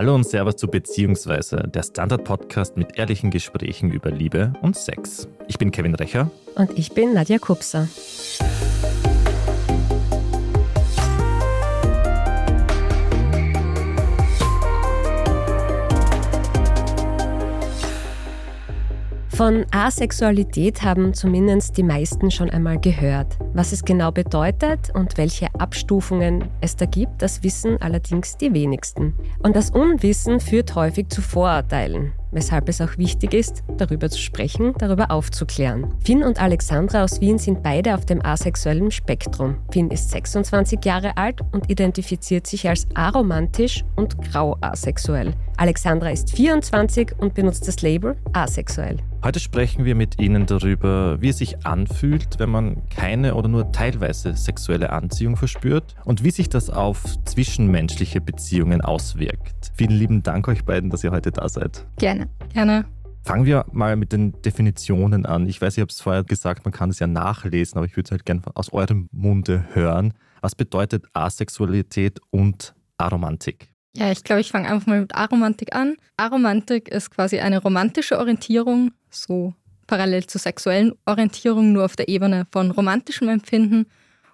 Hallo und Servus zu Beziehungsweise, der Standard-Podcast mit ehrlichen Gesprächen über Liebe und Sex. Ich bin Kevin Recher. Und ich bin Nadja Kupser. Von Asexualität haben zumindest die meisten schon einmal gehört. Was es genau bedeutet und welche Abstufungen es da gibt, das wissen allerdings die wenigsten. Und das Unwissen führt häufig zu Vorurteilen weshalb es auch wichtig ist, darüber zu sprechen, darüber aufzuklären. Finn und Alexandra aus Wien sind beide auf dem asexuellen Spektrum. Finn ist 26 Jahre alt und identifiziert sich als aromantisch und grau asexuell. Alexandra ist 24 und benutzt das Label asexuell. Heute sprechen wir mit Ihnen darüber, wie es sich anfühlt, wenn man keine oder nur teilweise sexuelle Anziehung verspürt und wie sich das auf zwischenmenschliche Beziehungen auswirkt. Vielen lieben Dank euch beiden, dass ihr heute da seid. Gerne. Gerne. Fangen wir mal mit den Definitionen an. Ich weiß, ich habe es vorher gesagt, man kann es ja nachlesen, aber ich würde es halt gerne aus eurem Munde hören. Was bedeutet Asexualität und Aromantik? Ja, ich glaube, ich fange einfach mal mit Aromantik an. Aromantik ist quasi eine romantische Orientierung, so parallel zur sexuellen Orientierung, nur auf der Ebene von romantischem Empfinden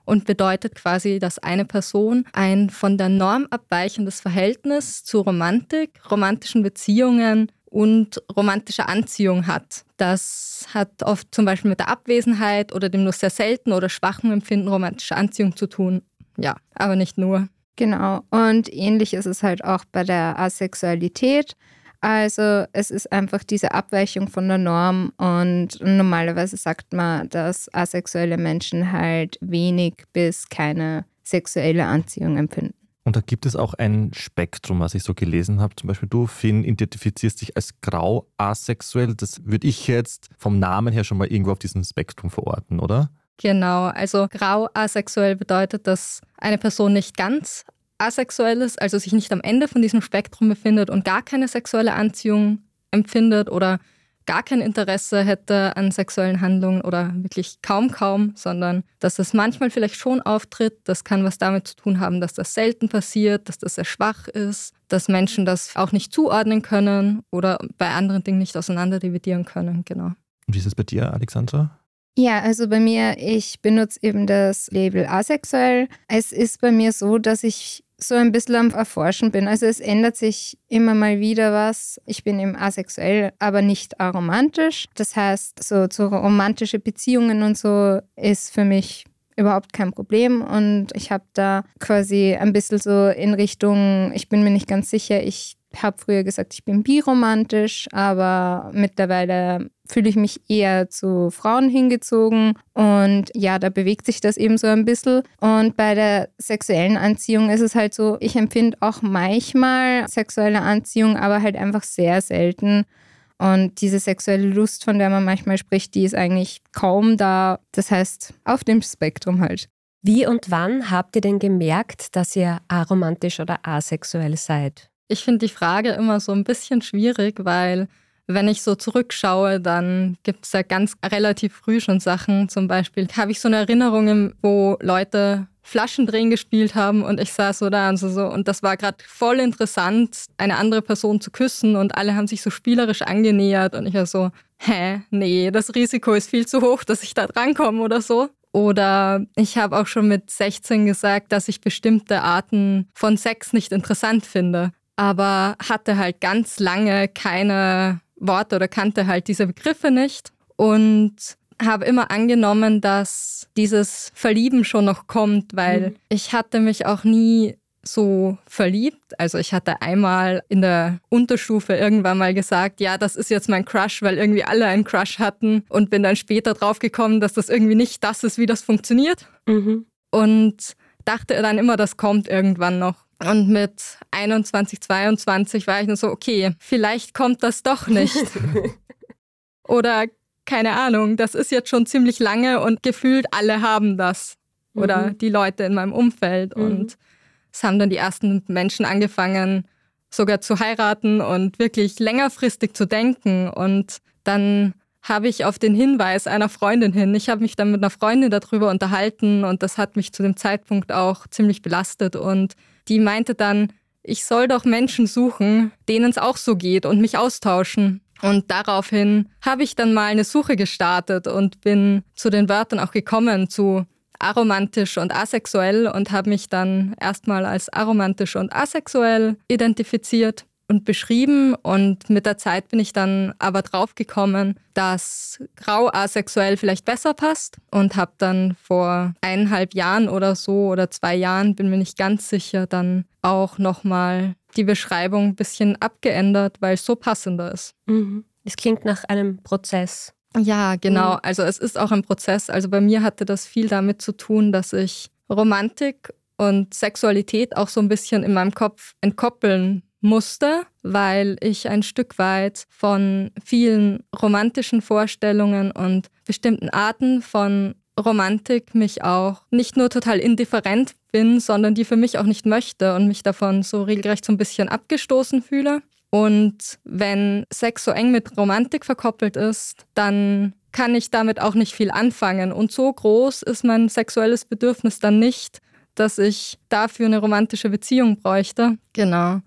und bedeutet quasi, dass eine Person ein von der Norm abweichendes Verhältnis zu Romantik, romantischen Beziehungen und romantischer Anziehung hat. Das hat oft zum Beispiel mit der Abwesenheit oder dem nur sehr selten oder schwachen Empfinden romantischer Anziehung zu tun. Ja, aber nicht nur. Genau. Und ähnlich ist es halt auch bei der Asexualität. Also es ist einfach diese Abweichung von der Norm und normalerweise sagt man, dass asexuelle Menschen halt wenig bis keine sexuelle Anziehung empfinden. Und da gibt es auch ein Spektrum, was ich so gelesen habe. Zum Beispiel du, Finn, identifizierst dich als grau asexuell. Das würde ich jetzt vom Namen her schon mal irgendwo auf diesem Spektrum verorten, oder? Genau, also grau asexuell bedeutet, dass eine Person nicht ganz asexuell ist, also sich nicht am Ende von diesem Spektrum befindet und gar keine sexuelle Anziehung empfindet oder gar kein Interesse hätte an sexuellen Handlungen oder wirklich kaum kaum, sondern dass es manchmal vielleicht schon auftritt. Das kann was damit zu tun haben, dass das selten passiert, dass das sehr schwach ist, dass Menschen das auch nicht zuordnen können oder bei anderen Dingen nicht auseinander dividieren können. Genau. Und wie ist es bei dir, Alexandra? Ja, also bei mir, ich benutze eben das Label asexuell. Es ist bei mir so, dass ich so ein bisschen am Erforschen bin. Also es ändert sich immer mal wieder was. Ich bin eben asexuell, aber nicht aromantisch. Das heißt, so, so romantische Beziehungen und so ist für mich überhaupt kein Problem. Und ich habe da quasi ein bisschen so in Richtung, ich bin mir nicht ganz sicher, ich habe früher gesagt, ich bin biromantisch, aber mittlerweile fühle ich mich eher zu Frauen hingezogen und ja, da bewegt sich das eben so ein bisschen. Und bei der sexuellen Anziehung ist es halt so, ich empfinde auch manchmal sexuelle Anziehung, aber halt einfach sehr selten. Und diese sexuelle Lust, von der man manchmal spricht, die ist eigentlich kaum da. Das heißt, auf dem Spektrum halt. Wie und wann habt ihr denn gemerkt, dass ihr aromantisch oder asexuell seid? Ich finde die Frage immer so ein bisschen schwierig, weil wenn ich so zurückschaue, dann gibt es ja ganz relativ früh schon Sachen. Zum Beispiel habe ich so eine Erinnerung, wo Leute Flaschendrehen gespielt haben und ich saß so da und so, so und das war gerade voll interessant, eine andere Person zu küssen und alle haben sich so spielerisch angenähert und ich war so, hä, nee, das Risiko ist viel zu hoch, dass ich da drankomme oder so. Oder ich habe auch schon mit 16 gesagt, dass ich bestimmte Arten von Sex nicht interessant finde aber hatte halt ganz lange keine Worte oder kannte halt diese Begriffe nicht und habe immer angenommen, dass dieses Verlieben schon noch kommt, weil mhm. ich hatte mich auch nie so verliebt. Also ich hatte einmal in der Unterstufe irgendwann mal gesagt, ja, das ist jetzt mein Crush, weil irgendwie alle einen Crush hatten und bin dann später draufgekommen, dass das irgendwie nicht das ist, wie das funktioniert. Mhm. Und dachte dann immer, das kommt irgendwann noch. Und mit 21, 22 war ich nur so, okay, vielleicht kommt das doch nicht. Oder keine Ahnung, das ist jetzt schon ziemlich lange und gefühlt alle haben das. Oder mhm. die Leute in meinem Umfeld. Mhm. Und es haben dann die ersten Menschen angefangen, sogar zu heiraten und wirklich längerfristig zu denken. Und dann habe ich auf den Hinweis einer Freundin hin, ich habe mich dann mit einer Freundin darüber unterhalten und das hat mich zu dem Zeitpunkt auch ziemlich belastet. Und die meinte dann, ich soll doch Menschen suchen, denen es auch so geht und mich austauschen. Und daraufhin habe ich dann mal eine Suche gestartet und bin zu den Wörtern auch gekommen, zu aromantisch und asexuell und habe mich dann erstmal als aromantisch und asexuell identifiziert und beschrieben. Und mit der Zeit bin ich dann aber draufgekommen, dass grau asexuell vielleicht besser passt und habe dann vor eineinhalb Jahren oder so oder zwei Jahren, bin mir nicht ganz sicher, dann auch nochmal die Beschreibung ein bisschen abgeändert, weil es so passender ist. Mhm. Es klingt nach einem Prozess. Ja, genau. Mhm. Also es ist auch ein Prozess. Also bei mir hatte das viel damit zu tun, dass ich Romantik und Sexualität auch so ein bisschen in meinem Kopf entkoppeln musste, weil ich ein Stück weit von vielen romantischen Vorstellungen und bestimmten Arten von Romantik mich auch nicht nur total indifferent bin, sondern die für mich auch nicht möchte und mich davon so regelrecht so ein bisschen abgestoßen fühle. Und wenn Sex so eng mit Romantik verkoppelt ist, dann kann ich damit auch nicht viel anfangen. Und so groß ist mein sexuelles Bedürfnis dann nicht, dass ich dafür eine romantische Beziehung bräuchte. Genau.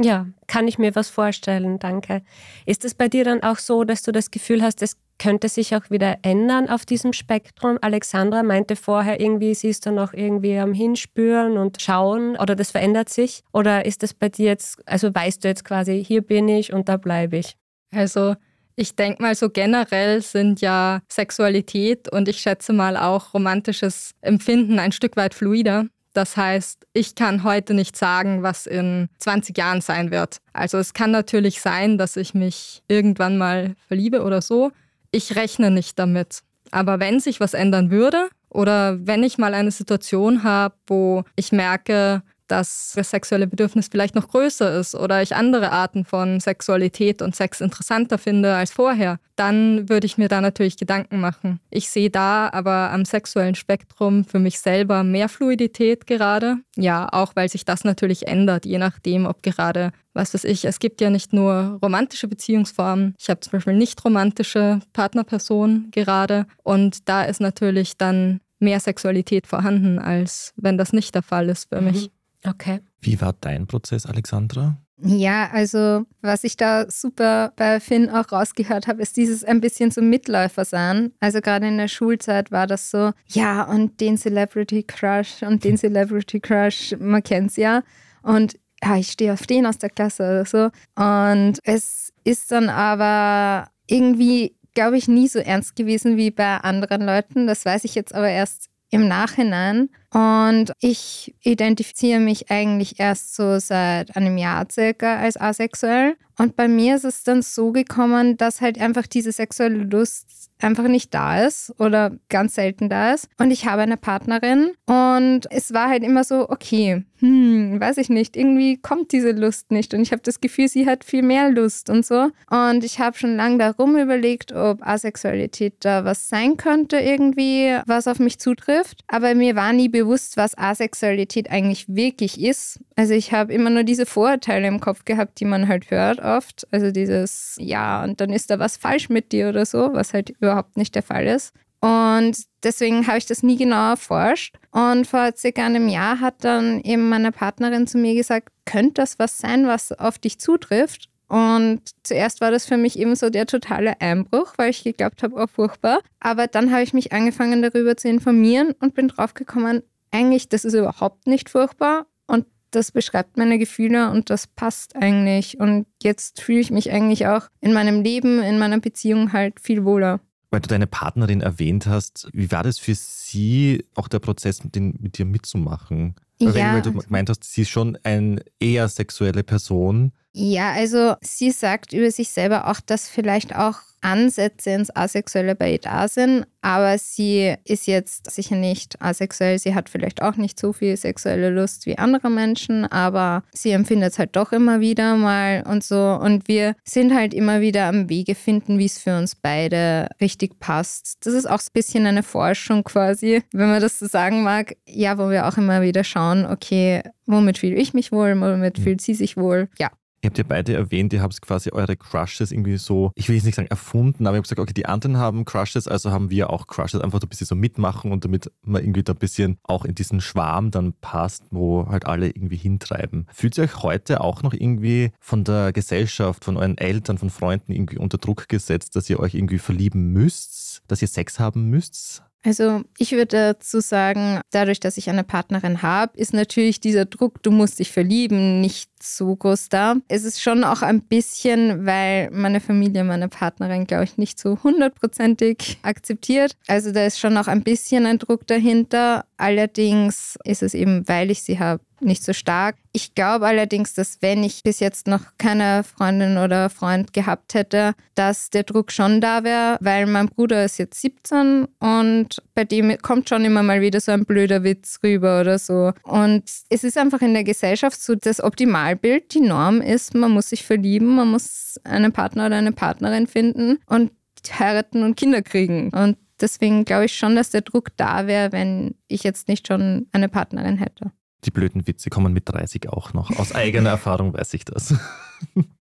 Ja, kann ich mir was vorstellen, danke. Ist es bei dir dann auch so, dass du das Gefühl hast, es könnte sich auch wieder ändern auf diesem Spektrum? Alexandra meinte vorher irgendwie, sie ist dann auch irgendwie am Hinspüren und schauen oder das verändert sich? Oder ist das bei dir jetzt, also weißt du jetzt quasi, hier bin ich und da bleibe ich? Also ich denke mal, so generell sind ja Sexualität und ich schätze mal auch romantisches Empfinden ein Stück weit fluider. Das heißt, ich kann heute nicht sagen, was in 20 Jahren sein wird. Also es kann natürlich sein, dass ich mich irgendwann mal verliebe oder so. Ich rechne nicht damit. Aber wenn sich was ändern würde oder wenn ich mal eine Situation habe, wo ich merke, dass das sexuelle Bedürfnis vielleicht noch größer ist oder ich andere Arten von Sexualität und Sex interessanter finde als vorher, dann würde ich mir da natürlich Gedanken machen. Ich sehe da aber am sexuellen Spektrum für mich selber mehr Fluidität gerade. Ja, auch weil sich das natürlich ändert, je nachdem, ob gerade, was weiß ich, es gibt ja nicht nur romantische Beziehungsformen. Ich habe zum Beispiel nicht romantische Partnerpersonen gerade und da ist natürlich dann mehr Sexualität vorhanden, als wenn das nicht der Fall ist für mhm. mich. Okay. Wie war dein Prozess, Alexandra? Ja, also was ich da super bei Finn auch rausgehört habe, ist dieses ein bisschen so Mitläufer sein. Also gerade in der Schulzeit war das so, ja, und den Celebrity Crush und den Celebrity Crush, man kennt es ja. Und ja, ich stehe auf den aus der Klasse oder so. Und es ist dann aber irgendwie, glaube ich, nie so ernst gewesen wie bei anderen Leuten. Das weiß ich jetzt aber erst im Nachhinein. Und ich identifiziere mich eigentlich erst so seit einem Jahr circa als asexuell. Und bei mir ist es dann so gekommen, dass halt einfach diese sexuelle Lust einfach nicht da ist oder ganz selten da ist. Und ich habe eine Partnerin und es war halt immer so, okay, hm, weiß ich nicht, irgendwie kommt diese Lust nicht. Und ich habe das Gefühl, sie hat viel mehr Lust und so. Und ich habe schon lange darum überlegt, ob Asexualität da was sein könnte, irgendwie, was auf mich zutrifft. Aber mir war nie bewusst, was Asexualität eigentlich wirklich ist. Also ich habe immer nur diese Vorurteile im Kopf gehabt, die man halt hört oft. Also dieses, ja, und dann ist da was falsch mit dir oder so, was halt überhaupt nicht der Fall ist. Und deswegen habe ich das nie genau erforscht. Und vor circa einem Jahr hat dann eben meine Partnerin zu mir gesagt, könnte das was sein, was auf dich zutrifft? Und zuerst war das für mich eben so der totale Einbruch, weil ich geglaubt habe, oh furchtbar. Aber dann habe ich mich angefangen darüber zu informieren und bin draufgekommen, eigentlich, das ist überhaupt nicht furchtbar und das beschreibt meine Gefühle und das passt eigentlich. Und jetzt fühle ich mich eigentlich auch in meinem Leben, in meiner Beziehung halt viel wohler. Weil du deine Partnerin erwähnt hast, wie war das für sie, auch der Prozess mit, den, mit dir mitzumachen? Ja. Weil du gemeint hast, sie ist schon eine eher sexuelle Person. Ja, also sie sagt über sich selber auch, dass vielleicht auch Ansätze ins Asexuelle bei ihr da sind, aber sie ist jetzt sicher nicht asexuell. Sie hat vielleicht auch nicht so viel sexuelle Lust wie andere Menschen, aber sie empfindet es halt doch immer wieder mal und so. Und wir sind halt immer wieder am Wege finden, wie es für uns beide richtig passt. Das ist auch ein bisschen eine Forschung quasi, wenn man das so sagen mag. Ja, wo wir auch immer wieder schauen, okay, womit fühle ich mich wohl, womit fühlt sie sich wohl? Ja, Ihr habt ja beide erwähnt, ihr habt quasi eure Crushes irgendwie so, ich will jetzt nicht sagen erfunden, aber ich habe gesagt, okay, die anderen haben Crushes, also haben wir auch Crushes. Einfach ein bisschen so mitmachen und damit man irgendwie da ein bisschen auch in diesen Schwarm dann passt, wo halt alle irgendwie hintreiben. Fühlt ihr euch heute auch noch irgendwie von der Gesellschaft, von euren Eltern, von Freunden irgendwie unter Druck gesetzt, dass ihr euch irgendwie verlieben müsst, dass ihr Sex haben müsst? Also ich würde dazu sagen, dadurch, dass ich eine Partnerin habe, ist natürlich dieser Druck, du musst dich verlieben, nicht so groß da. Es ist schon auch ein bisschen, weil meine Familie meine Partnerin, glaube ich, nicht so hundertprozentig akzeptiert. Also da ist schon auch ein bisschen ein Druck dahinter. Allerdings ist es eben, weil ich sie habe, nicht so stark. Ich glaube allerdings, dass wenn ich bis jetzt noch keine Freundin oder Freund gehabt hätte, dass der Druck schon da wäre, weil mein Bruder ist jetzt 17 und bei dem kommt schon immer mal wieder so ein blöder Witz rüber oder so. Und es ist einfach in der Gesellschaft so, das Optimalbild, die Norm ist, man muss sich verlieben, man muss einen Partner oder eine Partnerin finden und heiraten und Kinder kriegen. Und deswegen glaube ich schon, dass der Druck da wäre, wenn ich jetzt nicht schon eine Partnerin hätte die blöden Witze kommen mit 30 auch noch. Aus eigener Erfahrung weiß ich das.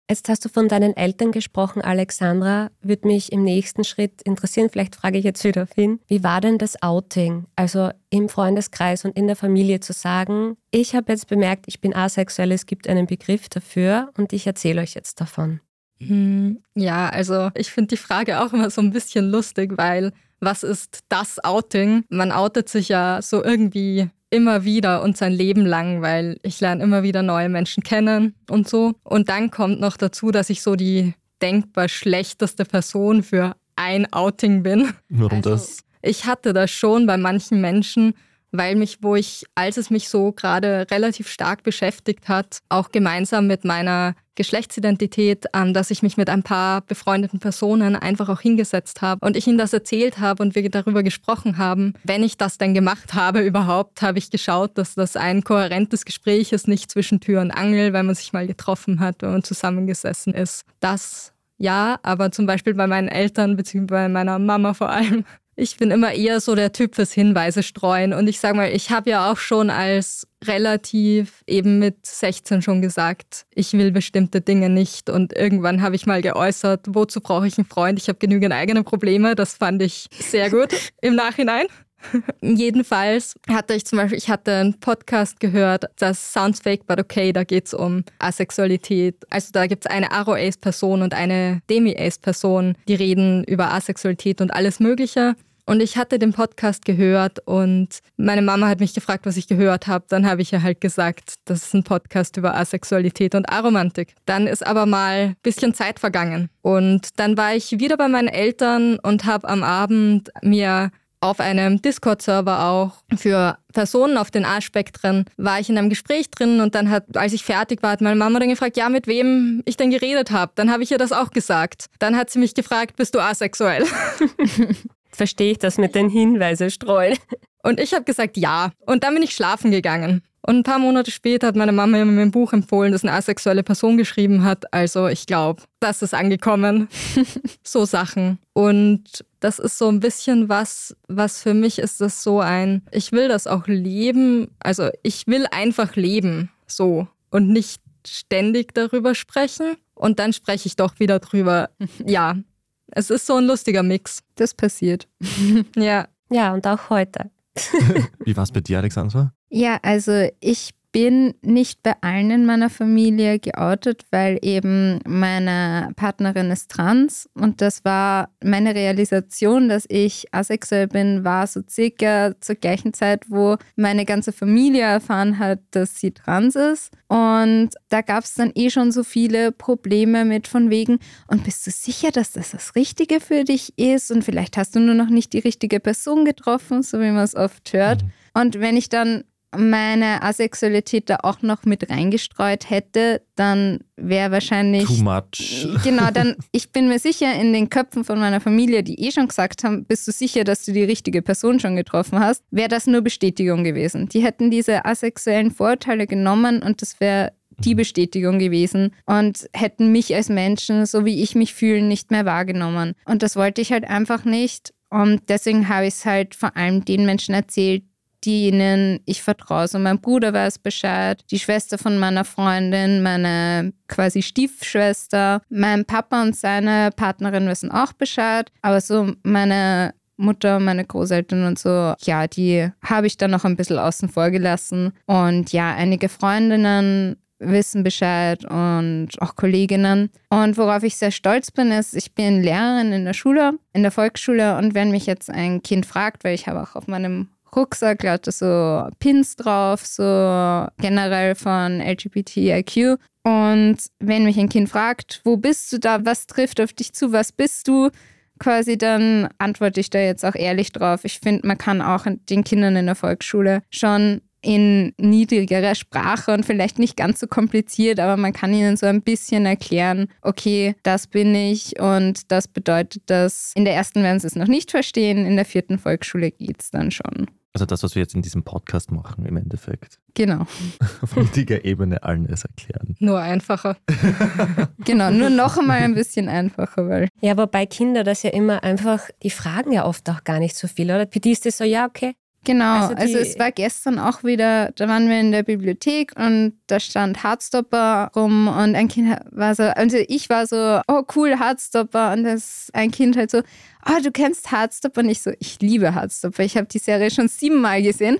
Jetzt hast du von deinen Eltern gesprochen, Alexandra. Würde mich im nächsten Schritt interessieren, vielleicht frage ich jetzt wieder Finn, wie war denn das Outing? Also im Freundeskreis und in der Familie zu sagen, ich habe jetzt bemerkt, ich bin asexuell, es gibt einen Begriff dafür und ich erzähle euch jetzt davon. Hm, ja, also ich finde die Frage auch immer so ein bisschen lustig, weil was ist das Outing? Man outet sich ja so irgendwie immer wieder und sein Leben lang, weil ich lerne immer wieder neue Menschen kennen und so. Und dann kommt noch dazu, dass ich so die denkbar schlechteste Person für ein Outing bin. Warum also, das? Ich hatte das schon bei manchen Menschen, weil mich, wo ich, als es mich so gerade relativ stark beschäftigt hat, auch gemeinsam mit meiner Geschlechtsidentität, dass ich mich mit ein paar befreundeten Personen einfach auch hingesetzt habe und ich ihnen das erzählt habe und wir darüber gesprochen haben. Wenn ich das denn gemacht habe überhaupt, habe ich geschaut, dass das ein kohärentes Gespräch ist, nicht zwischen Tür und Angel, weil man sich mal getroffen hat, wenn man zusammengesessen ist. Das ja, aber zum Beispiel bei meinen Eltern beziehungsweise bei meiner Mama vor allem ich bin immer eher so der Typ fürs Hinweise streuen. Und ich sage mal, ich habe ja auch schon als relativ eben mit 16 schon gesagt, ich will bestimmte Dinge nicht. Und irgendwann habe ich mal geäußert, wozu brauche ich einen Freund? Ich habe genügend eigene Probleme. Das fand ich sehr gut im Nachhinein. Jedenfalls hatte ich zum Beispiel, ich hatte einen Podcast gehört, das Sounds Fake But Okay, da geht es um Asexualität. Also da gibt es eine Aro-Ace-Person und eine Demi-Ace-Person, die reden über Asexualität und alles Mögliche. Und ich hatte den Podcast gehört und meine Mama hat mich gefragt, was ich gehört habe. Dann habe ich ihr halt gesagt, das ist ein Podcast über Asexualität und Aromantik. Dann ist aber mal ein bisschen Zeit vergangen. Und dann war ich wieder bei meinen Eltern und habe am Abend mir auf einem Discord-Server auch für Personen auf den A-Spektren war ich in einem Gespräch drin und dann hat, als ich fertig war, hat meine Mama dann gefragt, ja, mit wem ich denn geredet habe. Dann habe ich ihr das auch gesagt. Dann hat sie mich gefragt, bist du asexuell? Verstehe ich das mit den Hinweise streuen? Und ich habe gesagt, ja. Und dann bin ich schlafen gegangen. Und ein paar Monate später hat meine Mama mir ein Buch empfohlen, das eine asexuelle Person geschrieben hat. Also ich glaube, das ist angekommen. so Sachen. Und das ist so ein bisschen was, was für mich ist das so ein, ich will das auch leben. Also ich will einfach leben. So. Und nicht ständig darüber sprechen. Und dann spreche ich doch wieder drüber. Ja. Es ist so ein lustiger Mix. Das passiert. ja. Ja, und auch heute. Wie war es bei dir, Alexandra? Ja, also ich bin nicht bei allen in meiner Familie geoutet, weil eben meine Partnerin ist trans und das war meine Realisation, dass ich asexuell bin, war so circa zur gleichen Zeit, wo meine ganze Familie erfahren hat, dass sie trans ist. Und da gab es dann eh schon so viele Probleme mit von wegen, und bist du sicher, dass das das Richtige für dich ist? Und vielleicht hast du nur noch nicht die richtige Person getroffen, so wie man es oft hört. Mhm. Und wenn ich dann meine Asexualität da auch noch mit reingestreut hätte, dann wäre wahrscheinlich. Too much. Genau, dann, ich bin mir sicher, in den Köpfen von meiner Familie, die eh schon gesagt haben, bist du sicher, dass du die richtige Person schon getroffen hast, wäre das nur Bestätigung gewesen. Die hätten diese asexuellen Vorurteile genommen und das wäre die mhm. Bestätigung gewesen und hätten mich als Menschen, so wie ich mich fühle, nicht mehr wahrgenommen. Und das wollte ich halt einfach nicht. Und deswegen habe ich es halt vor allem den Menschen erzählt, denen ich vertraue. So mein Bruder weiß Bescheid, die Schwester von meiner Freundin, meine quasi Stiefschwester, mein Papa und seine Partnerin wissen auch Bescheid. Aber so meine Mutter, meine Großeltern und so, ja, die habe ich dann noch ein bisschen außen vor gelassen. Und ja, einige Freundinnen wissen Bescheid und auch Kolleginnen. Und worauf ich sehr stolz bin, ist, ich bin Lehrerin in der Schule, in der Volksschule und wenn mich jetzt ein Kind fragt, weil ich habe auch auf meinem Rucksack lauter so Pins drauf, so generell von LGBTIQ. Und wenn mich ein Kind fragt, wo bist du da, was trifft auf dich zu, was bist du, quasi, dann antworte ich da jetzt auch ehrlich drauf. Ich finde, man kann auch den Kindern in der Volksschule schon in niedrigerer Sprache und vielleicht nicht ganz so kompliziert, aber man kann ihnen so ein bisschen erklären, okay, das bin ich und das bedeutet das. In der ersten werden sie es noch nicht verstehen, in der vierten Volksschule geht es dann schon. Also das, was wir jetzt in diesem Podcast machen, im Endeffekt. Genau. Auf niedriger Ebene allen es erklären. Nur einfacher. genau, nur noch einmal ein bisschen einfacher, weil. Ja, wobei Kinder das ja immer einfach, die fragen ja oft auch gar nicht so viel, oder? Für die ist das so, ja, okay, Genau, also, also, es war gestern auch wieder, da waren wir in der Bibliothek und da stand Hardstopper rum und ein Kind war so, also ich war so, oh cool, Hardstopper und das ein Kind halt so, oh, du kennst Hardstopper und ich so, ich liebe Hardstopper, ich habe die Serie schon siebenmal gesehen.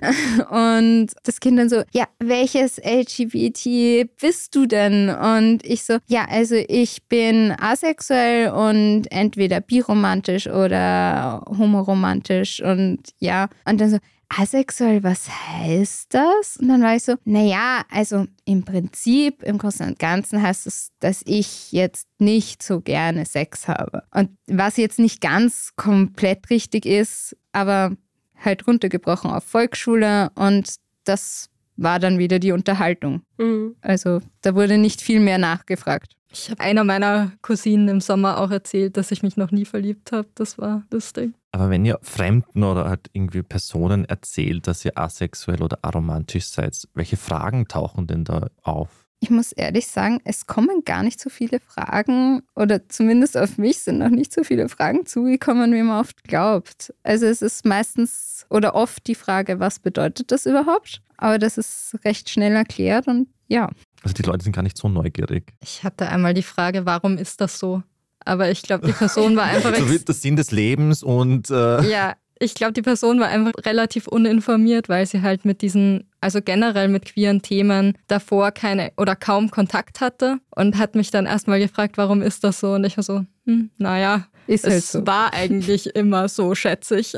Und das Kind dann so, ja, welches LGBT bist du denn? Und ich so, ja, also ich bin asexuell und entweder biromantisch oder homoromantisch und ja, und dann so, asexuell, was heißt das? Und dann war ich so, naja, also im Prinzip, im Großen und Ganzen heißt es, dass ich jetzt nicht so gerne Sex habe. Und was jetzt nicht ganz komplett richtig ist, aber halt runtergebrochen auf Volksschule und das war dann wieder die Unterhaltung. Mhm. Also da wurde nicht viel mehr nachgefragt. Ich habe einer meiner Cousinen im Sommer auch erzählt, dass ich mich noch nie verliebt habe. Das war lustig. Aber wenn ihr Fremden oder halt irgendwie Personen erzählt, dass ihr asexuell oder aromantisch seid, welche Fragen tauchen denn da auf? Ich muss ehrlich sagen, es kommen gar nicht so viele Fragen oder zumindest auf mich sind noch nicht so viele Fragen zugekommen, wie man oft glaubt. Also es ist meistens oder oft die Frage, was bedeutet das überhaupt? Aber das ist recht schnell erklärt und ja. Also die Leute sind gar nicht so neugierig. Ich hatte einmal die Frage, warum ist das so? Aber ich glaube, die Person war einfach. so wird das Sinn des Lebens und. Äh ja, ich glaube, die Person war einfach relativ uninformiert, weil sie halt mit diesen, also generell mit queeren Themen davor keine oder kaum Kontakt hatte und hat mich dann erstmal gefragt, warum ist das so? Und ich war so, hm, naja, ist halt es so. war eigentlich immer so, schätze ich.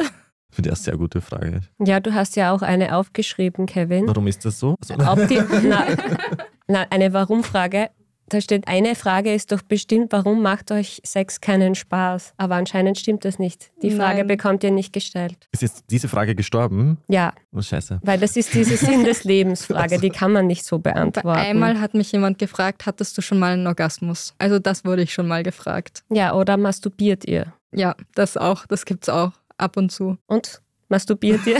Für die eine sehr gute Frage. Ja, du hast ja auch eine aufgeschrieben, Kevin. Warum ist das so? Also, na, eine Warum-Frage. Da steht, eine Frage ist doch bestimmt, warum macht euch Sex keinen Spaß? Aber anscheinend stimmt das nicht. Die Frage Nein. bekommt ihr nicht gestellt. Ist jetzt diese Frage gestorben? Ja. Oh, scheiße. Weil das ist diese Sinn des Lebens Frage, die kann man nicht so beantworten. Einmal hat mich jemand gefragt, hattest du schon mal einen Orgasmus? Also das wurde ich schon mal gefragt. Ja, oder masturbiert ihr? Ja, das auch, das gibt's auch ab und zu. Und? Masturbiert ihr?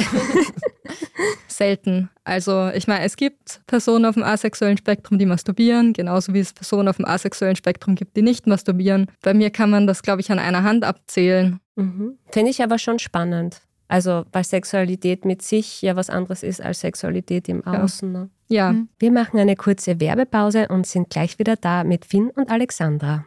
Selten. Also ich meine, es gibt Personen auf dem asexuellen Spektrum, die masturbieren, genauso wie es Personen auf dem asexuellen Spektrum gibt, die nicht masturbieren. Bei mir kann man das, glaube ich, an einer Hand abzählen. Mhm. Finde ich aber schon spannend. Also, weil Sexualität mit sich ja was anderes ist als Sexualität im Außen. Ne? Ja. Wir machen eine kurze Werbepause und sind gleich wieder da mit Finn und Alexandra.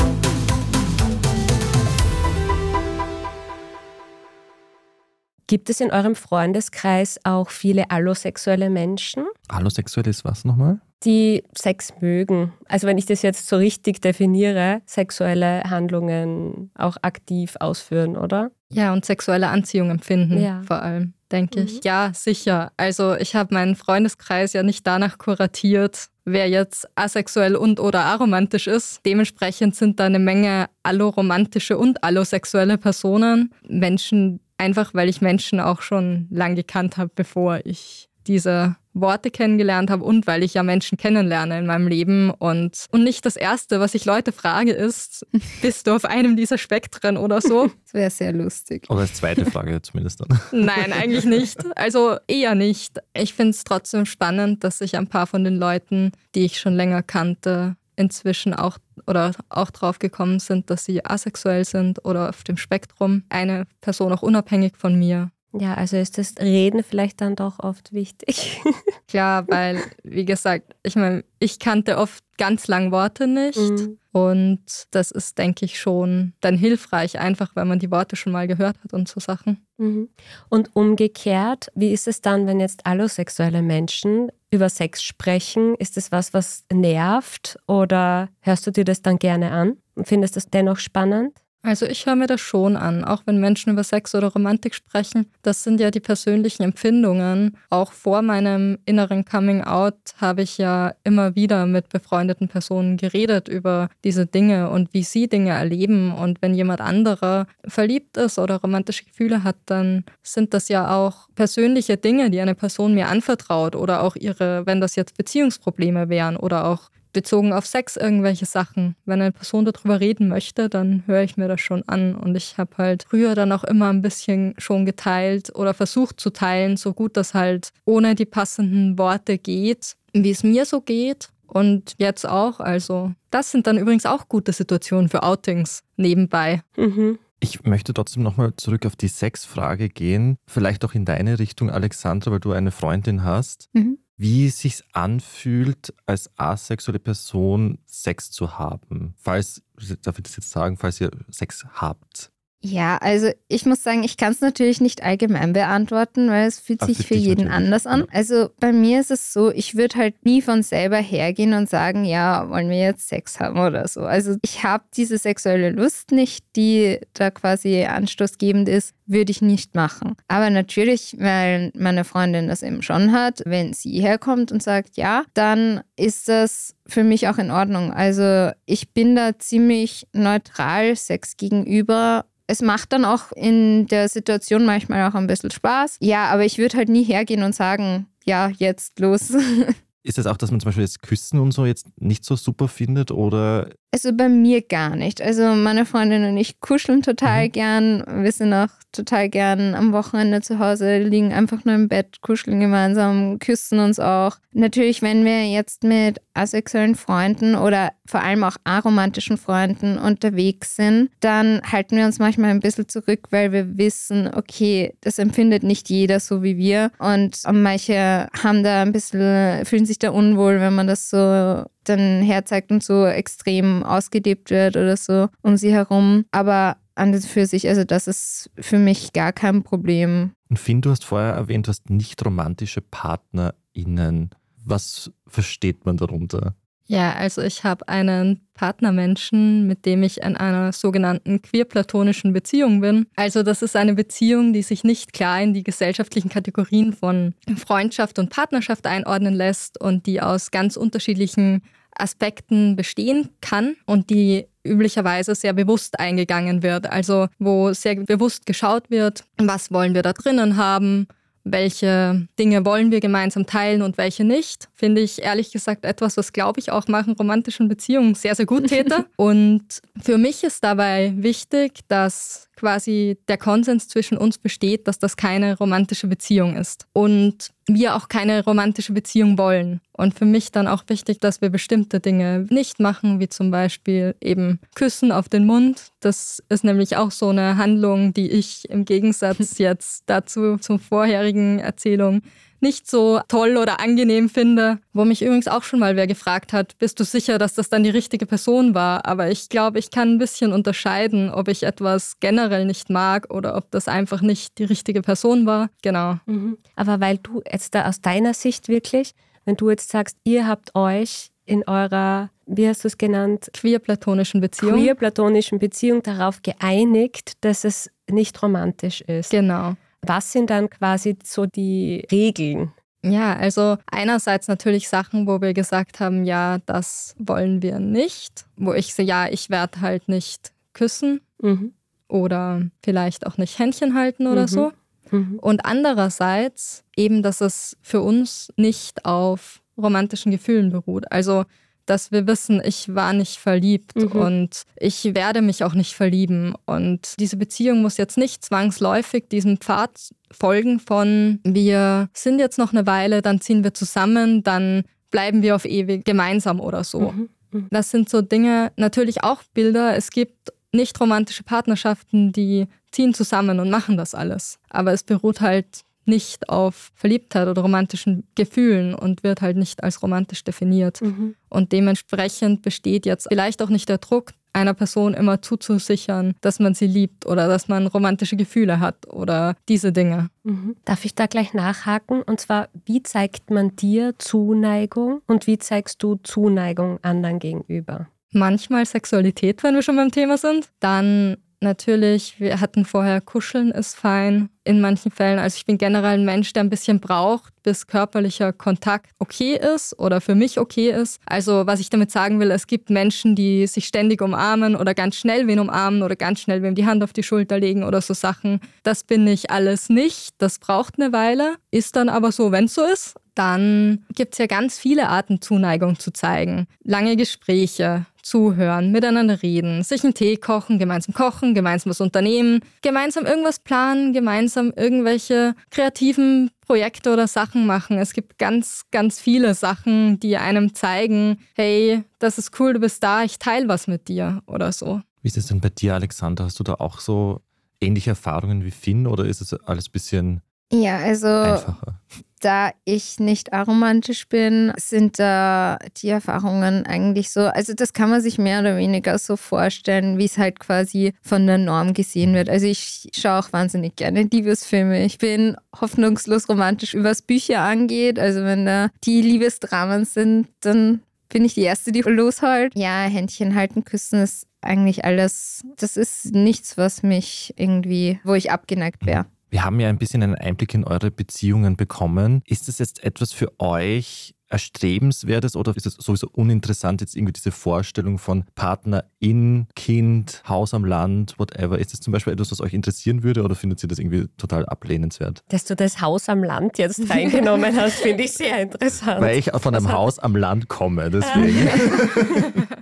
Gibt es in eurem Freundeskreis auch viele allosexuelle Menschen? Allosexuell ist was nochmal? Die Sex mögen. Also wenn ich das jetzt so richtig definiere, sexuelle Handlungen auch aktiv ausführen, oder? Ja, und sexuelle Anziehung empfinden ja. vor allem, denke mhm. ich. Ja, sicher. Also ich habe meinen Freundeskreis ja nicht danach kuratiert, wer jetzt asexuell und oder aromantisch ist. Dementsprechend sind da eine Menge alloromantische und allosexuelle Personen. Menschen, Einfach weil ich Menschen auch schon lang gekannt habe, bevor ich diese Worte kennengelernt habe und weil ich ja Menschen kennenlerne in meinem Leben. Und, und nicht das Erste, was ich Leute frage, ist, bist du auf einem dieser Spektren oder so? Das wäre sehr lustig. Oder als zweite Frage zumindest dann. Nein, eigentlich nicht. Also eher nicht. Ich finde es trotzdem spannend, dass sich ein paar von den Leuten, die ich schon länger kannte, inzwischen auch oder auch drauf gekommen sind, dass sie asexuell sind oder auf dem Spektrum. Eine Person auch unabhängig von mir. Ja, also ist das Reden vielleicht dann doch oft wichtig. Klar, weil, wie gesagt, ich meine, ich kannte oft ganz lang Worte nicht. Mhm. Und das ist, denke ich, schon dann hilfreich, einfach weil man die Worte schon mal gehört hat und so Sachen. Mhm. Und umgekehrt, wie ist es dann, wenn jetzt allosexuelle Menschen über Sex sprechen? Ist es was, was nervt oder hörst du dir das dann gerne an und findest das dennoch spannend? Also ich höre mir das schon an, auch wenn Menschen über Sex oder Romantik sprechen. Das sind ja die persönlichen Empfindungen. Auch vor meinem inneren Coming-out habe ich ja immer wieder mit befreundeten Personen geredet über diese Dinge und wie sie Dinge erleben. Und wenn jemand anderer verliebt ist oder romantische Gefühle hat, dann sind das ja auch persönliche Dinge, die eine Person mir anvertraut oder auch ihre, wenn das jetzt Beziehungsprobleme wären oder auch bezogen auf Sex irgendwelche Sachen. Wenn eine Person darüber reden möchte, dann höre ich mir das schon an. Und ich habe halt früher dann auch immer ein bisschen schon geteilt oder versucht zu teilen, so gut das halt ohne die passenden Worte geht, wie es mir so geht. Und jetzt auch. Also, das sind dann übrigens auch gute Situationen für Outings nebenbei. Mhm. Ich möchte trotzdem nochmal zurück auf die Sexfrage gehen. Vielleicht auch in deine Richtung, Alexandra, weil du eine Freundin hast. Mhm wie es sich anfühlt, als asexuelle Person Sex zu haben. Falls, darf ich das jetzt sagen, falls ihr Sex habt. Ja, also ich muss sagen, ich kann es natürlich nicht allgemein beantworten, weil es fühlt sich für, für jeden natürlich. anders an. Also bei mir ist es so, ich würde halt nie von selber hergehen und sagen, ja, wollen wir jetzt Sex haben oder so. Also ich habe diese sexuelle Lust nicht, die da quasi anstoßgebend ist, würde ich nicht machen. Aber natürlich, weil meine Freundin das eben schon hat, wenn sie herkommt und sagt ja, dann ist das für mich auch in Ordnung. Also ich bin da ziemlich neutral Sex gegenüber es macht dann auch in der Situation manchmal auch ein bisschen Spaß. Ja, aber ich würde halt nie hergehen und sagen, ja, jetzt los. Ist es auch, dass man zum Beispiel jetzt Küssen und so jetzt nicht so super findet oder? Also bei mir gar nicht. Also meine Freundin und ich kuscheln total mhm. gern. Wir sind auch total gern am Wochenende zu Hause, liegen einfach nur im Bett, kuscheln gemeinsam, küssen uns auch. Natürlich, wenn wir jetzt mit asexuellen Freunden oder vor allem auch aromantischen Freunden unterwegs sind, dann halten wir uns manchmal ein bisschen zurück, weil wir wissen, okay, das empfindet nicht jeder so wie wir. Und manche haben da ein bisschen, fühlen sich da unwohl, wenn man das so dann herzeigt und so extrem ausgelebt wird oder so um sie herum. Aber an und für sich, also das ist für mich gar kein Problem. Und Finn, du hast vorher erwähnt, du hast nicht romantische PartnerInnen. Was versteht man darunter? Ja, also ich habe einen Partnermenschen, mit dem ich in einer sogenannten queer-platonischen Beziehung bin. Also das ist eine Beziehung, die sich nicht klar in die gesellschaftlichen Kategorien von Freundschaft und Partnerschaft einordnen lässt und die aus ganz unterschiedlichen Aspekten bestehen kann und die üblicherweise sehr bewusst eingegangen wird. Also wo sehr bewusst geschaut wird, was wollen wir da drinnen haben, welche Dinge wollen wir gemeinsam teilen und welche nicht, finde ich ehrlich gesagt etwas, was, glaube ich, auch machen romantischen Beziehungen sehr, sehr gut täte. und für mich ist dabei wichtig, dass quasi der Konsens zwischen uns besteht, dass das keine romantische Beziehung ist. Und wir auch keine romantische Beziehung wollen. Und für mich dann auch wichtig, dass wir bestimmte Dinge nicht machen, wie zum Beispiel eben Küssen auf den Mund. Das ist nämlich auch so eine Handlung, die ich im Gegensatz jetzt dazu zur vorherigen Erzählung nicht so toll oder angenehm finde. Wo mich übrigens auch schon mal wer gefragt hat, bist du sicher, dass das dann die richtige Person war? Aber ich glaube, ich kann ein bisschen unterscheiden, ob ich etwas generell nicht mag oder ob das einfach nicht die richtige Person war. Genau. Mhm. Aber weil du jetzt da aus deiner Sicht wirklich, wenn du jetzt sagst, ihr habt euch in eurer, wie hast du es genannt? Queer-platonischen Beziehung. Queer-platonischen Beziehung darauf geeinigt, dass es nicht romantisch ist. Genau. Was sind dann quasi so die Regeln? Ja, also einerseits natürlich Sachen, wo wir gesagt haben, ja, das wollen wir nicht. Wo ich sehe, ja, ich werde halt nicht küssen. Mhm. oder vielleicht auch nicht Händchen halten oder mhm. so. Mhm. Und andererseits eben, dass es für uns nicht auf romantischen Gefühlen beruht. Also dass wir wissen, ich war nicht verliebt mhm. und ich werde mich auch nicht verlieben. Und diese Beziehung muss jetzt nicht zwangsläufig diesem Pfad folgen von, wir sind jetzt noch eine Weile, dann ziehen wir zusammen, dann bleiben wir auf ewig gemeinsam oder so. Mhm. Mhm. Das sind so Dinge, natürlich auch Bilder. Es gibt nicht romantische Partnerschaften, die ziehen zusammen und machen das alles. Aber es beruht halt nicht auf Verliebtheit oder romantischen Gefühlen und wird halt nicht als romantisch definiert. Mhm. Und dementsprechend besteht jetzt vielleicht auch nicht der Druck, einer Person immer zuzusichern, dass man sie liebt oder dass man romantische Gefühle hat oder diese Dinge. Mhm. Darf ich da gleich nachhaken? Und zwar, wie zeigt man dir Zuneigung und wie zeigst du Zuneigung anderen gegenüber? Manchmal Sexualität, wenn wir schon beim Thema sind. Dann natürlich, wir hatten vorher Kuscheln ist fein in manchen Fällen. Also ich bin generell ein Mensch, der ein bisschen braucht, bis körperlicher Kontakt okay ist oder für mich okay ist. Also was ich damit sagen will, es gibt Menschen, die sich ständig umarmen oder ganz schnell wen umarmen oder ganz schnell wem die Hand auf die Schulter legen oder so Sachen. Das bin ich alles nicht. Das braucht eine Weile. Ist dann aber so, wenn es so ist dann gibt es ja ganz viele Arten, Zuneigung zu zeigen. Lange Gespräche, zuhören, miteinander reden, sich einen Tee kochen, gemeinsam kochen, gemeinsam was unternehmen, gemeinsam irgendwas planen, gemeinsam irgendwelche kreativen Projekte oder Sachen machen. Es gibt ganz, ganz viele Sachen, die einem zeigen, hey, das ist cool, du bist da, ich teile was mit dir oder so. Wie ist es denn bei dir, Alexander? Hast du da auch so ähnliche Erfahrungen wie Finn oder ist es alles ein bisschen ja, also einfacher? Da ich nicht aromantisch bin, sind da die Erfahrungen eigentlich so, also das kann man sich mehr oder weniger so vorstellen, wie es halt quasi von der Norm gesehen wird. Also ich schaue auch wahnsinnig gerne Liebesfilme. Ich bin hoffnungslos romantisch, was Bücher angeht. Also wenn da die Liebesdramen sind, dann bin ich die Erste, die losholt. Ja, Händchen halten, küssen ist eigentlich alles, das ist nichts, was mich irgendwie, wo ich abgeneigt wäre. Wir haben ja ein bisschen einen Einblick in eure Beziehungen bekommen. Ist das jetzt etwas für euch erstrebenswertes oder ist es sowieso uninteressant, jetzt irgendwie diese Vorstellung von Partner in Kind, Haus am Land, whatever? Ist das zum Beispiel etwas, was euch interessieren würde oder findet ihr das irgendwie total ablehnenswert? Dass du das Haus am Land jetzt reingenommen hast, finde ich sehr interessant. Weil ich von einem Haus am Land komme, deswegen.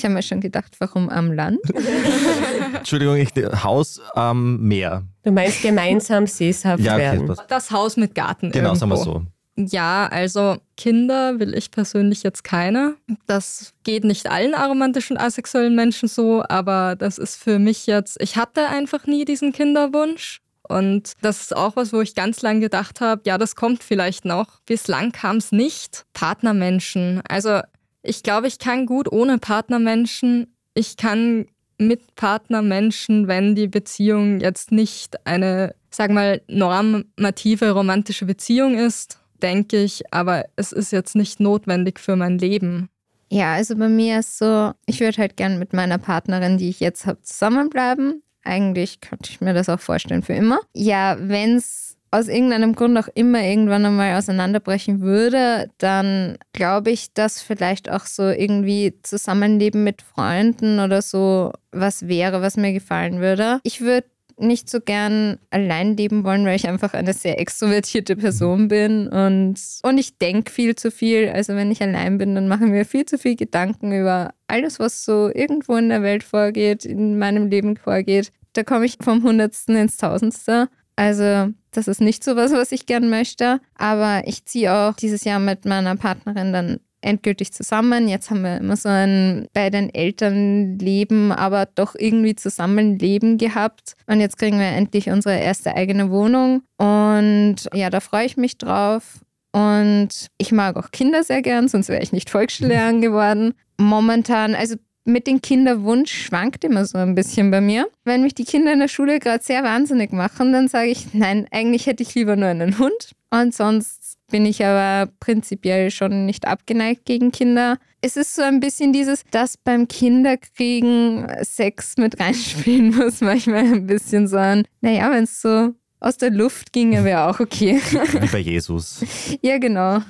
Ich habe mir schon gedacht, warum am Land? Entschuldigung, ich, Haus am Meer. Du meinst gemeinsam sesshaft ja, okay, werden. Das Haus mit Garten. Genau, irgendwo. sagen wir so. Ja, also Kinder will ich persönlich jetzt keine. Das geht nicht allen aromantischen asexuellen Menschen so, aber das ist für mich jetzt, ich hatte einfach nie diesen Kinderwunsch. Und das ist auch was, wo ich ganz lange gedacht habe, ja, das kommt vielleicht noch. Bislang kam es nicht. Partnermenschen. Also ich glaube, ich kann gut ohne Partnermenschen. Ich kann mit Partnermenschen, wenn die Beziehung jetzt nicht eine, sag mal, normative romantische Beziehung ist, denke ich, aber es ist jetzt nicht notwendig für mein Leben. Ja, also bei mir ist so, ich würde halt gern mit meiner Partnerin, die ich jetzt habe, zusammenbleiben. Eigentlich könnte ich mir das auch vorstellen für immer. Ja, wenn es aus irgendeinem Grund auch immer irgendwann einmal auseinanderbrechen würde, dann glaube ich, dass vielleicht auch so irgendwie Zusammenleben mit Freunden oder so was wäre, was mir gefallen würde. Ich würde nicht so gern allein leben wollen, weil ich einfach eine sehr extrovertierte Person bin und, und ich denke viel zu viel. Also wenn ich allein bin, dann machen wir viel zu viel Gedanken über alles, was so irgendwo in der Welt vorgeht, in meinem Leben vorgeht. Da komme ich vom Hundertsten ins Tausendste. Also das ist nicht so was, was ich gern möchte. Aber ich ziehe auch dieses Jahr mit meiner Partnerin dann endgültig zusammen. Jetzt haben wir immer so ein bei den Eltern leben, aber doch irgendwie Zusammenleben gehabt. Und jetzt kriegen wir endlich unsere erste eigene Wohnung. Und ja, da freue ich mich drauf. Und ich mag auch Kinder sehr gern, sonst wäre ich nicht Volksschullehrerin geworden. Momentan, also mit dem Kinderwunsch schwankt immer so ein bisschen bei mir. Wenn mich die Kinder in der Schule gerade sehr wahnsinnig machen, dann sage ich, nein, eigentlich hätte ich lieber nur einen Hund. Und sonst bin ich aber prinzipiell schon nicht abgeneigt gegen Kinder. Es ist so ein bisschen dieses, dass beim Kinderkriegen Sex mit reinspielen muss, manchmal ein bisschen so ein, naja, wenn es so aus der Luft ginge, wäre auch okay. Wie bei Jesus. ja, genau.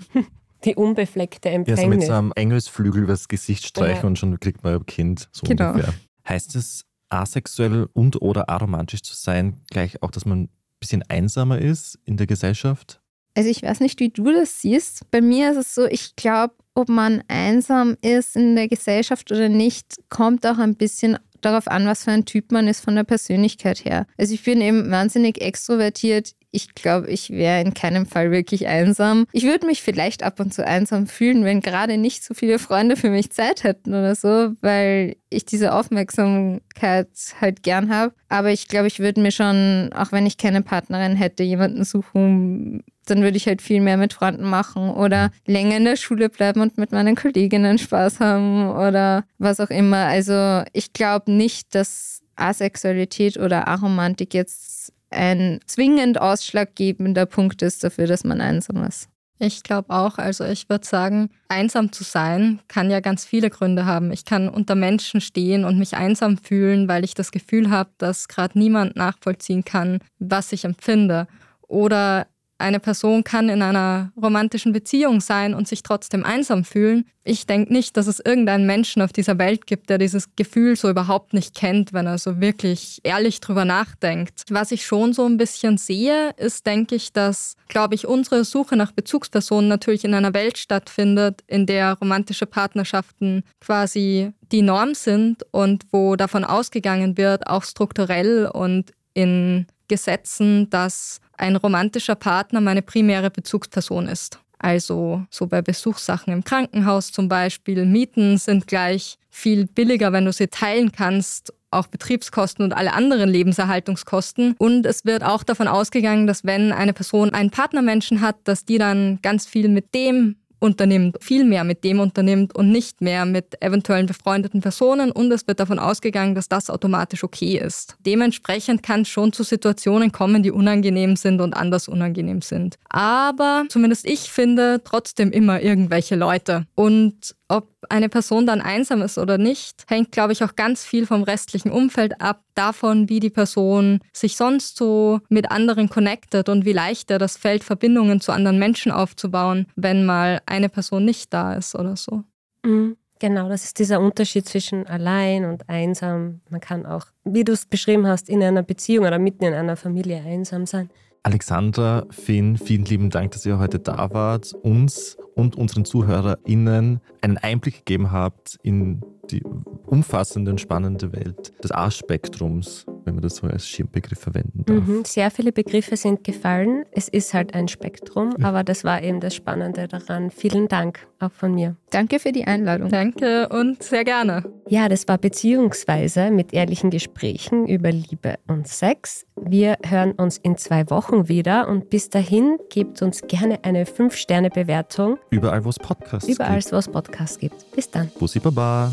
Die unbefleckte Empfängnis. Ja, so mit so einem Engelsflügel übers Gesicht streichen ja. und schon kriegt man ein Kind. So genau. ungefähr. Heißt es, asexuell und oder aromantisch zu sein gleich auch, dass man ein bisschen einsamer ist in der Gesellschaft? Also ich weiß nicht, wie du das siehst. Bei mir ist es so, ich glaube, ob man einsam ist in der Gesellschaft oder nicht, kommt auch ein bisschen darauf an, was für ein Typ man ist von der Persönlichkeit her. Also ich bin eben wahnsinnig extrovertiert. Ich glaube, ich wäre in keinem Fall wirklich einsam. Ich würde mich vielleicht ab und zu einsam fühlen, wenn gerade nicht so viele Freunde für mich Zeit hätten oder so, weil ich diese Aufmerksamkeit halt gern habe. Aber ich glaube, ich würde mir schon, auch wenn ich keine Partnerin hätte, jemanden suchen, dann würde ich halt viel mehr mit Freunden machen oder länger in der Schule bleiben und mit meinen Kolleginnen Spaß haben oder was auch immer. Also ich glaube nicht, dass Asexualität oder Aromantik jetzt ein zwingend ausschlaggebender Punkt ist dafür, dass man einsam ist. Ich glaube auch. Also ich würde sagen, einsam zu sein kann ja ganz viele Gründe haben. Ich kann unter Menschen stehen und mich einsam fühlen, weil ich das Gefühl habe, dass gerade niemand nachvollziehen kann, was ich empfinde. Oder eine Person kann in einer romantischen Beziehung sein und sich trotzdem einsam fühlen. Ich denke nicht, dass es irgendeinen Menschen auf dieser Welt gibt, der dieses Gefühl so überhaupt nicht kennt, wenn er so wirklich ehrlich drüber nachdenkt. Was ich schon so ein bisschen sehe, ist, denke ich, dass, glaube ich, unsere Suche nach Bezugspersonen natürlich in einer Welt stattfindet, in der romantische Partnerschaften quasi die Norm sind und wo davon ausgegangen wird, auch strukturell und in Gesetzen, dass ein romantischer Partner meine primäre Bezugsperson ist. Also so bei Besuchssachen im Krankenhaus zum Beispiel. Mieten sind gleich viel billiger, wenn du sie teilen kannst. Auch Betriebskosten und alle anderen Lebenserhaltungskosten. Und es wird auch davon ausgegangen, dass wenn eine Person einen Partnermenschen hat, dass die dann ganz viel mit dem unternimmt, viel mehr mit dem unternimmt und nicht mehr mit eventuellen befreundeten Personen und es wird davon ausgegangen, dass das automatisch okay ist. Dementsprechend kann es schon zu Situationen kommen, die unangenehm sind und anders unangenehm sind. Aber zumindest ich finde trotzdem immer irgendwelche Leute. Und ob eine Person dann einsam ist oder nicht, hängt, glaube ich, auch ganz viel vom restlichen Umfeld ab, davon, wie die Person sich sonst so mit anderen connectet und wie leichter das fällt, Verbindungen zu anderen Menschen aufzubauen, wenn mal eine Person nicht da ist oder so. Mhm. Genau, das ist dieser Unterschied zwischen allein und einsam. Man kann auch, wie du es beschrieben hast, in einer Beziehung oder mitten in einer Familie einsam sein. Alexandra, Finn, vielen lieben Dank, dass ihr heute da wart, uns und unseren ZuhörerInnen einen Einblick gegeben habt in die umfassende und spannende Welt des A-Spektrums, wenn man das so als Schirmbegriff verwenden darf. Mhm, sehr viele Begriffe sind gefallen. Es ist halt ein Spektrum, ja. aber das war eben das Spannende daran. Vielen Dank auch von mir. Danke für die Einladung. Danke und sehr gerne. Ja, das war Beziehungsweise mit ehrlichen Gesprächen über Liebe und Sex. Wir hören uns in zwei Wochen wieder und bis dahin gebt uns gerne eine 5-Sterne-Bewertung. Überall, wo es Podcasts Überall, gibt. Überall, wo es Podcasts gibt. Bis dann. Bussi Baba.